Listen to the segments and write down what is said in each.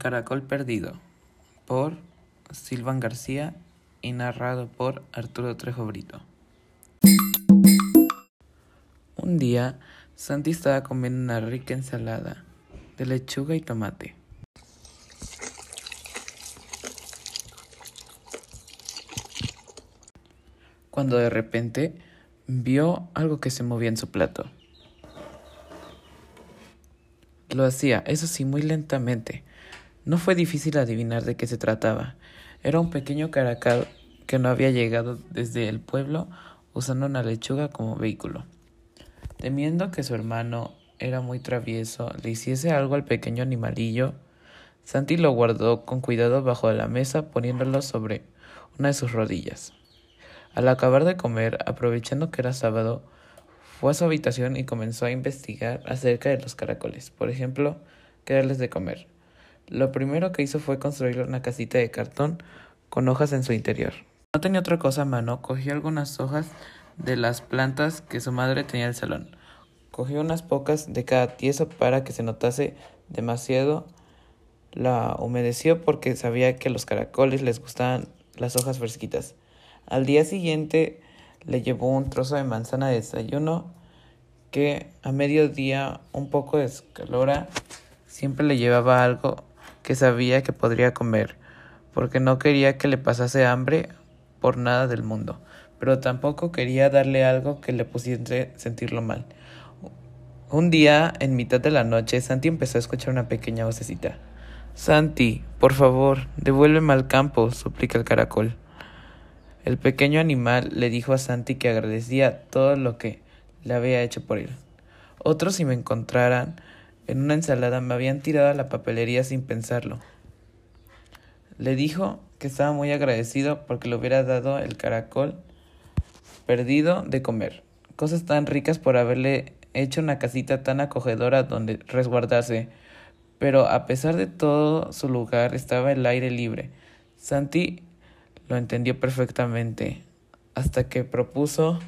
caracol perdido por Silvan García y narrado por Arturo Trejo Brito. Un día, Santi estaba comiendo una rica ensalada de lechuga y tomate. Cuando de repente vio algo que se movía en su plato. Lo hacía, eso sí, muy lentamente. No fue difícil adivinar de qué se trataba. Era un pequeño caracol que no había llegado desde el pueblo usando una lechuga como vehículo. Temiendo que su hermano era muy travieso, le hiciese algo al pequeño animalillo, Santi lo guardó con cuidado bajo la mesa poniéndolo sobre una de sus rodillas. Al acabar de comer, aprovechando que era sábado, fue a su habitación y comenzó a investigar acerca de los caracoles. Por ejemplo, qué darles de comer. Lo primero que hizo fue construir una casita de cartón con hojas en su interior. No tenía otra cosa a mano, cogió algunas hojas de las plantas que su madre tenía en el salón. Cogió unas pocas de cada tieso para que se notase demasiado. La humedeció porque sabía que a los caracoles les gustaban las hojas fresquitas. Al día siguiente le llevó un trozo de manzana de desayuno que a mediodía, un poco de escalora, siempre le llevaba algo que sabía que podría comer, porque no quería que le pasase hambre por nada del mundo, pero tampoco quería darle algo que le pusiese sentirlo mal. Un día, en mitad de la noche, Santi empezó a escuchar una pequeña vocecita. Santi, por favor, devuélveme al campo, suplica el caracol. El pequeño animal le dijo a Santi que agradecía todo lo que le había hecho por él. Otros, si me encontraran en una ensalada, me habían tirado a la papelería sin pensarlo. Le dijo que estaba muy agradecido porque le hubiera dado el caracol perdido de comer. Cosas tan ricas por haberle hecho una casita tan acogedora donde resguardarse. Pero a pesar de todo, su lugar estaba el aire libre. Santi lo entendió perfectamente, hasta que propuso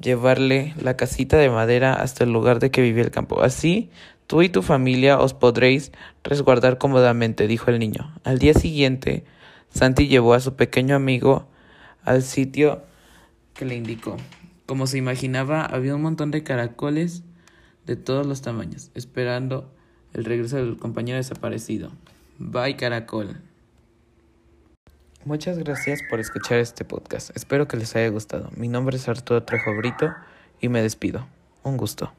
llevarle la casita de madera hasta el lugar de que vivía el campo. Así, tú y tu familia os podréis resguardar cómodamente, dijo el niño. Al día siguiente, Santi llevó a su pequeño amigo al sitio que le indicó. Como se imaginaba, había un montón de caracoles de todos los tamaños, esperando el regreso del compañero desaparecido. Bye, caracol. Muchas gracias por escuchar este podcast. Espero que les haya gustado. Mi nombre es Arturo Trejo Brito y me despido. Un gusto.